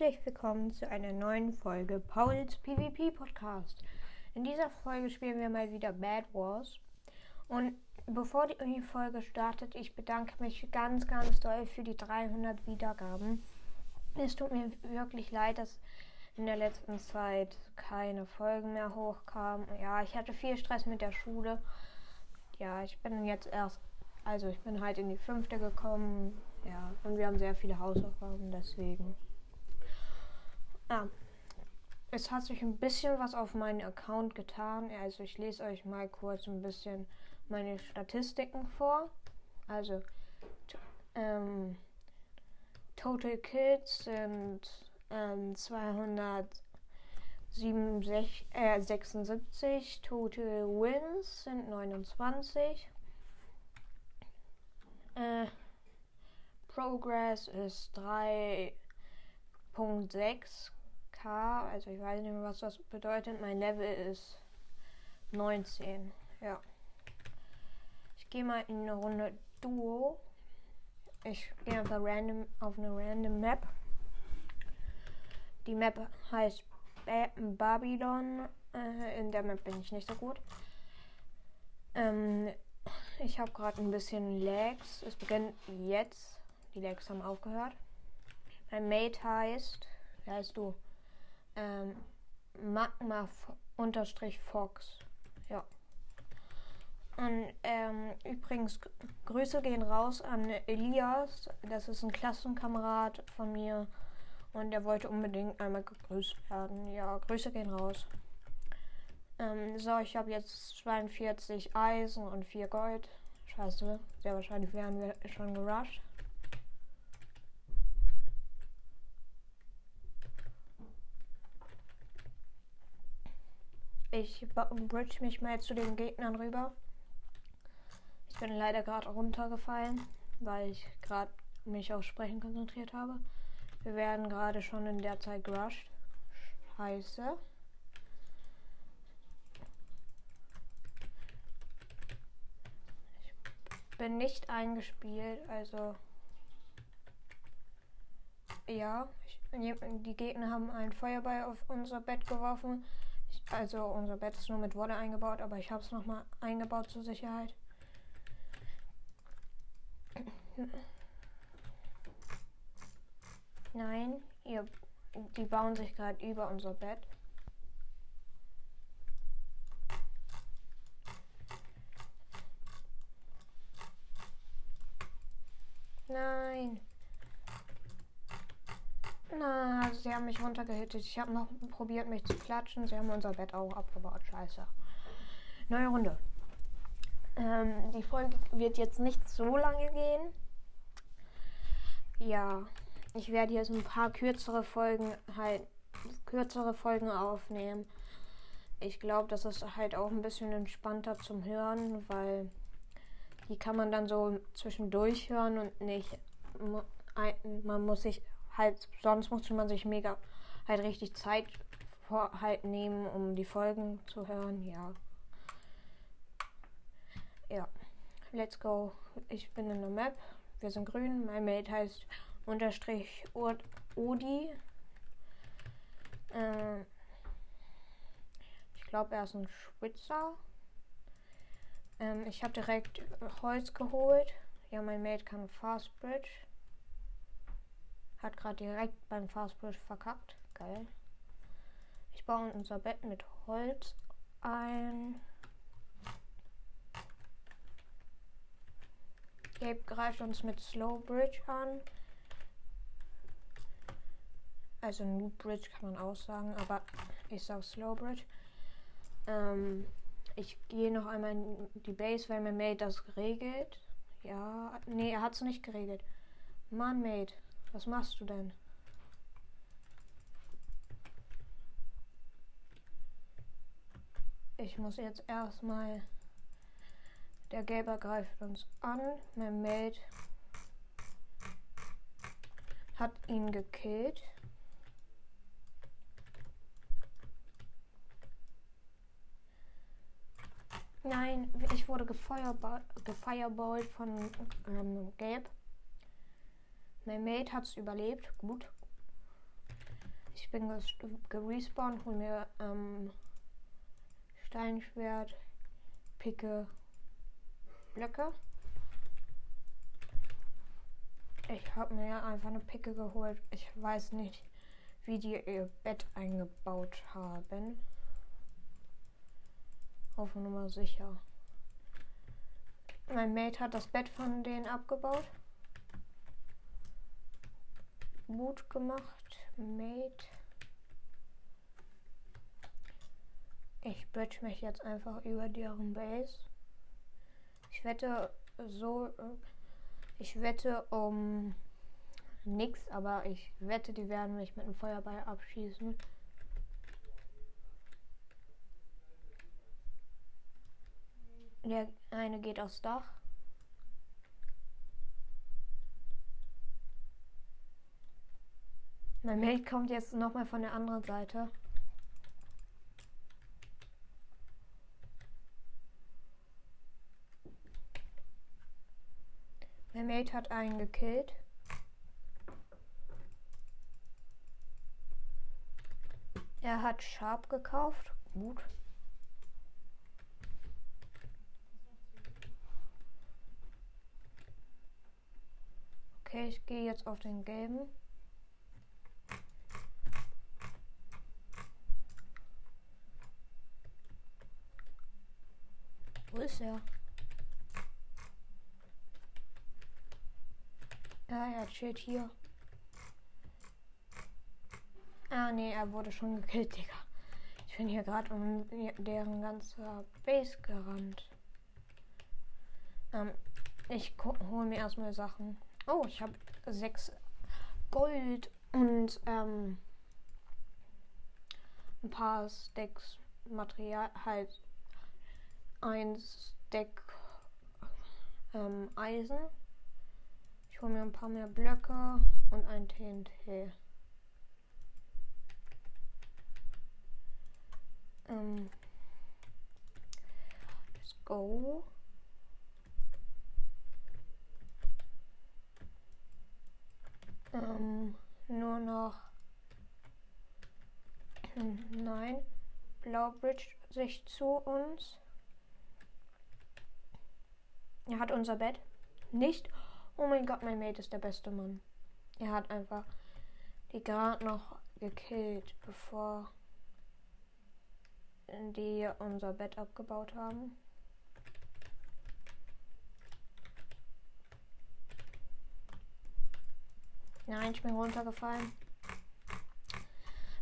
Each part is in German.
herzlich willkommen zu einer neuen Folge Pauls PvP Podcast. In dieser Folge spielen wir mal wieder Bad Wars. Und bevor die Folge startet, ich bedanke mich ganz, ganz doll für die 300 Wiedergaben. Es tut mir wirklich leid, dass in der letzten Zeit keine Folgen mehr hochkamen. Ja, ich hatte viel Stress mit der Schule. Ja, ich bin jetzt erst, also ich bin halt in die fünfte gekommen. Ja, und wir haben sehr viele Hausaufgaben, deswegen. Ah, es hat sich ein bisschen was auf meinen Account getan. Also ich lese euch mal kurz ein bisschen meine Statistiken vor. Also ähm, Total Kills sind ähm, 276, äh, 76, Total Wins sind 29. Äh, Progress ist 3.6 also ich weiß nicht mehr, was das bedeutet. Mein Level ist 19. Ja. Ich gehe mal in eine Runde Duo. Ich gehe einfach random auf eine random Map. Die Map heißt ba Babylon. Äh, in der Map bin ich nicht so gut. Ähm, ich habe gerade ein bisschen Lags. Es beginnt jetzt. Die Lags haben aufgehört. Mein Mate heißt. Wer heißt du? Ähm, Magma unterstrich Fox. Ja. Und ähm, übrigens, Grüße gehen raus an Elias. Das ist ein Klassenkamerad von mir. Und er wollte unbedingt einmal gegrüßt werden. Ja, Grüße gehen raus. Ähm, so, ich habe jetzt 42 Eisen und 4 Gold. Scheiße, sehr wahrscheinlich wären wir schon gerusht. Ich bridge mich mal zu den Gegnern rüber. Ich bin leider gerade runtergefallen, weil ich gerade mich auf Sprechen konzentriert habe. Wir werden gerade schon in der Zeit gerusht. Scheiße. Ich bin nicht eingespielt, also ja, ich, die Gegner haben einen Feuerball auf unser Bett geworfen. Also unser Bett ist nur mit Wolle eingebaut, aber ich habe es nochmal eingebaut zur Sicherheit. Nein, ihr, die bauen sich gerade über unser Bett. Nein. Na, sie haben mich runtergehittet. Ich habe noch probiert, mich zu klatschen. Sie haben unser Bett auch abgebaut. Scheiße. Neue Runde. Ähm, die Folge wird jetzt nicht so lange gehen. Ja, ich werde jetzt ein paar kürzere Folgen halt kürzere Folgen aufnehmen. Ich glaube, das ist halt auch ein bisschen entspannter zum Hören, weil die kann man dann so zwischendurch hören und nicht man muss sich halt, sonst musste man sich mega halt richtig Zeit vor, halt nehmen, um die Folgen zu hören. Ja. Ja. Let's go. Ich bin in der Map. Wir sind grün. Mein Mate heißt unterstrich Odi. Äh, ich glaube, er ist ein Schwitzer. Ähm, ich habe direkt Holz geholt. Ja, mein Mate kann Fast Bridge. Hat gerade direkt beim Fastbridge verkackt. Geil. Ich baue unser Bett mit Holz ein. Gabe greift uns mit Slow Bridge an. Also New Bridge kann man auch sagen, aber ich sag Slow Bridge. Ähm, ich gehe noch einmal in die Base, weil mir Mate das regelt. Ja, nee, er hat es nicht geregelt. Mann, Mate. Was machst du denn? Ich muss jetzt erstmal. Der Gelber greift uns an. Mein Mate hat ihn gekillt. Nein, ich wurde gefeierballt von ähm, Gelb. Mein Mate hat es überlebt. Gut. Ich bin gerespawnt, hol mir ähm, Steinschwert, Picke, Blöcke. Ich habe mir einfach eine Picke geholt. Ich weiß nicht, wie die ihr Bett eingebaut haben. Auf Nummer sicher. Mein Mate hat das Bett von denen abgebaut. Gut gemacht, Mate. Ich bridge mich jetzt einfach über deren Base. Ich wette so. Ich wette um nix, aber ich wette, die werden mich mit einem Feuerball abschießen. Der eine geht aufs Dach. Mein Mate kommt jetzt nochmal von der anderen Seite. Mein Mate hat einen gekillt. Er hat Sharp gekauft. Gut. Okay, ich gehe jetzt auf den gelben. Ist er? Ja, er chillt hier. Ah, nee, er wurde schon gekillt, Digga. Ich bin hier gerade um deren ganzer Base gerannt. Ähm, ich hole mir erstmal Sachen. Oh, ich habe sechs Gold und ähm, ein paar Stacks Material, halt ein Stack ähm, Eisen. Ich hole mir ein paar mehr Blöcke und ein TNT. Ähm, let's go. Ähm, nur noch. Nein. Blaubridge sich zu uns. Er hat unser Bett. Nicht. Oh mein Gott, mein Mate ist der beste Mann. Er hat einfach die gerade noch gekillt, bevor die unser Bett abgebaut haben. Nein, ich bin runtergefallen.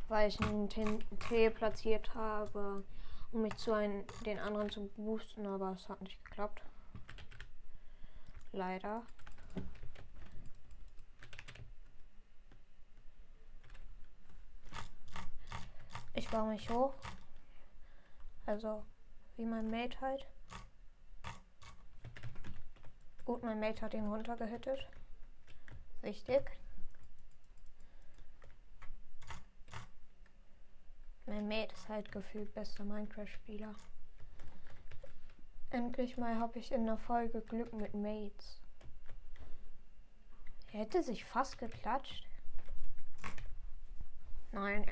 Weil ich einen TNT platziert habe, um mich zu ein, den anderen zu boosten, aber es hat nicht geklappt. Leider. Ich baue mich hoch. Also, wie mein Mate halt. Gut, mein Mate hat ihn runtergehittet. Richtig. Mein Mate ist halt gefühlt bester Minecraft-Spieler. Endlich mal habe ich in der Folge Glück mit Mates. Er hätte sich fast geklatscht. Nein,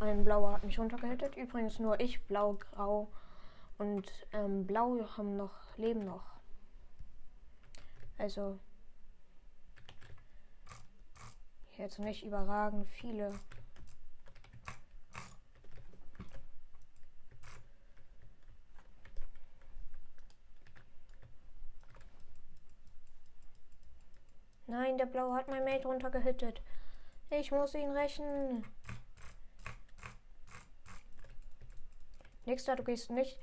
ein blauer hat mich runtergehittet. Übrigens nur ich, blau, grau und ähm, blau haben noch, leben noch. Also jetzt nicht überragend viele. Nein, der Blaue hat mein Mate runtergehittet. Ich muss ihn rächen. Nächster, du gehst nicht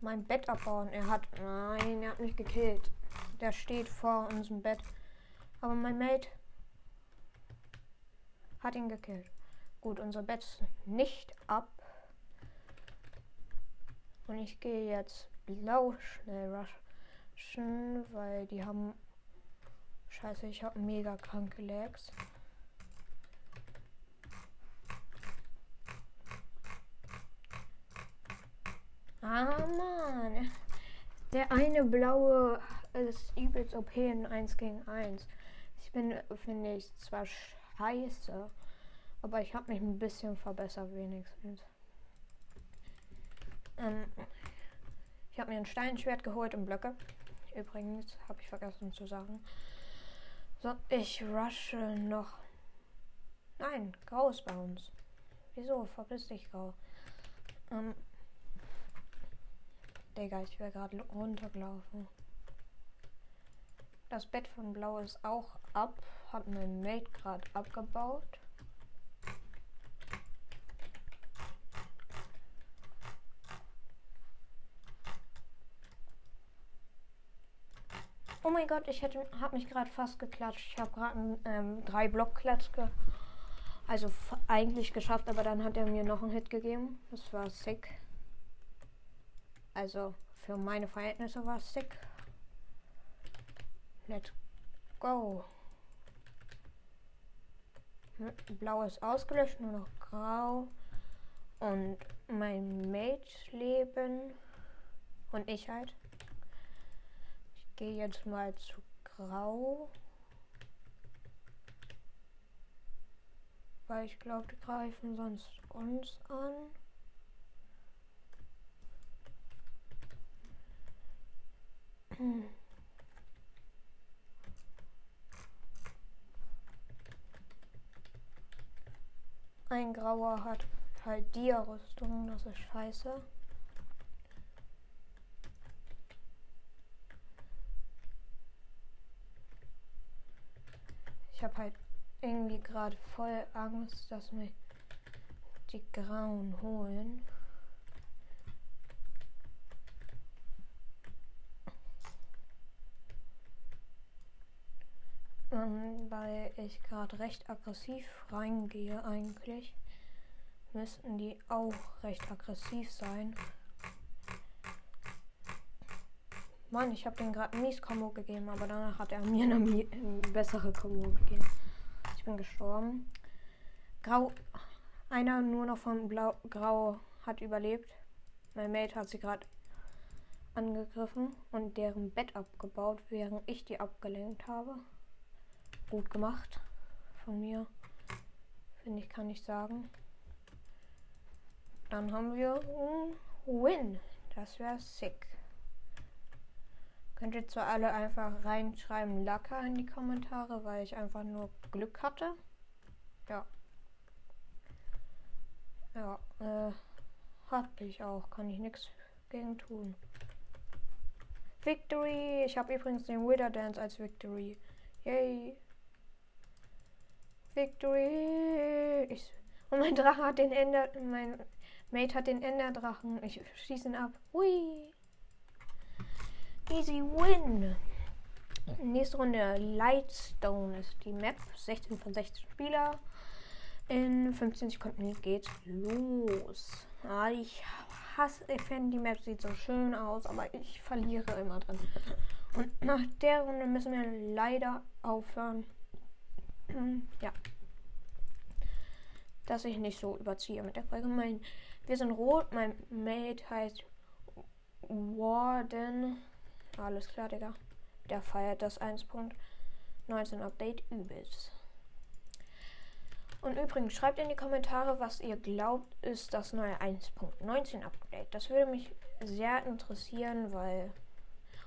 mein Bett abbauen. Er hat. Nein, er hat mich gekillt. Der steht vor unserem Bett. Aber mein Mate hat ihn gekillt. Gut, unser Bett ist nicht ab. Und ich gehe jetzt blau schnell rushen, weil die haben. Scheiße, ich habe mega kranke Lags. Ah, Mann. Der eine blaue ist übelst OP in 1 gegen 1. Ich bin, finde ich, zwar scheiße, Aber ich habe mich ein bisschen verbessert wenigstens. Ähm, ich habe mir ein Steinschwert geholt und Blöcke. Übrigens, habe ich vergessen zu sagen. So, ich rushe noch. Nein, grau ist bei uns. Wieso? Verpiss dich, grau. Ähm. Digga, ich wäre gerade runtergelaufen. Das Bett von Blau ist auch ab. Hat mein Mate gerade abgebaut. Mein Gott, ich hätte, habe mich gerade fast geklatscht. Ich habe gerade ähm, drei Blockklatsch ge also eigentlich geschafft, aber dann hat er mir noch einen Hit gegeben. Das war sick. Also für meine Verhältnisse war es sick. Let's go. Blau ist ausgelöscht, nur noch grau. Und mein Mate leben. Und ich halt gehe jetzt mal zu Grau. Weil ich glaube, die greifen sonst uns an. Ein Grauer hat halt die Rüstung, das ist scheiße. Habe halt irgendwie gerade voll Angst, dass mich die Grauen holen. Ähm, weil ich gerade recht aggressiv reingehe eigentlich, müssten die auch recht aggressiv sein. Mann, ich habe den gerade mies Kombo gegeben, aber danach hat er mir eine, eine bessere Kombo gegeben. Ich bin gestorben. Grau. Einer nur noch von Blau, Grau hat überlebt. Mein Mate hat sie gerade angegriffen und deren Bett abgebaut, während ich die abgelenkt habe. Gut gemacht von mir. Finde ich, kann ich sagen. Dann haben wir einen Win. Das wäre sick. Könnt ihr zwar alle einfach reinschreiben Lacker in die Kommentare, weil ich einfach nur Glück hatte. Ja. Ja, äh, hatte ich auch. Kann ich nichts gegen tun. Victory! Ich habe übrigens den Wither Dance als Victory. Yay! Victory! Ich, und mein Drache hat den Ender. Mein Mate hat den Enderdrachen. Ich schieße ihn ab. Hui! Easy win. Nächste Runde Lightstone ist die Map. 16 von 16 Spieler. In 15 Sekunden geht's los. Ah, ich hasse, ich finde die Map sieht so schön aus, aber ich verliere immer drin. Und nach der Runde müssen wir leider aufhören. ja. Dass ich nicht so überziehe mit der Folge. Mein, wir sind rot, mein Mate heißt Warden. Alles klar, Digga. Der feiert das 1.19 Update übelst. Und übrigens, schreibt in die Kommentare, was ihr glaubt, ist das neue 1.19 Update. Das würde mich sehr interessieren, weil.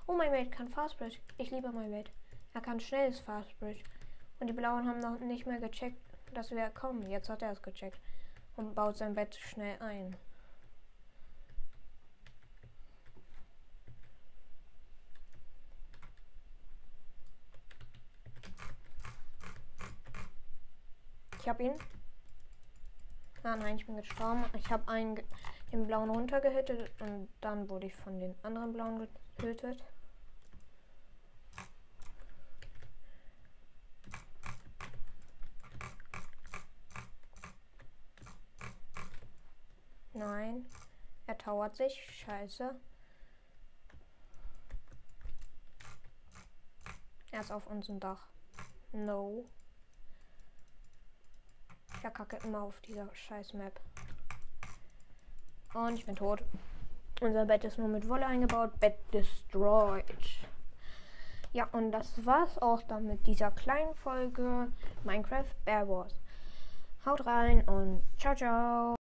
Oh, mein Mate kann Fastbridge. Ich liebe mein Mate. Er kann schnelles Fastbridge. Und die Blauen haben noch nicht mehr gecheckt, dass wir kommen. Jetzt hat er es gecheckt. Und baut sein Bett schnell ein. Ich habe ihn. Ah nein, ich bin gestorben. Ich habe einen den blauen runtergehittet und dann wurde ich von den anderen blauen getötet. Nein. Er tauert sich. Scheiße. Er ist auf unserem Dach. No verkacke immer auf dieser scheiß Map. Und ich bin tot. Unser Bett ist nur mit Wolle eingebaut. Bett destroyed. Ja, und das war's auch dann mit dieser kleinen Folge Minecraft Bear Wars. Haut rein und ciao, ciao.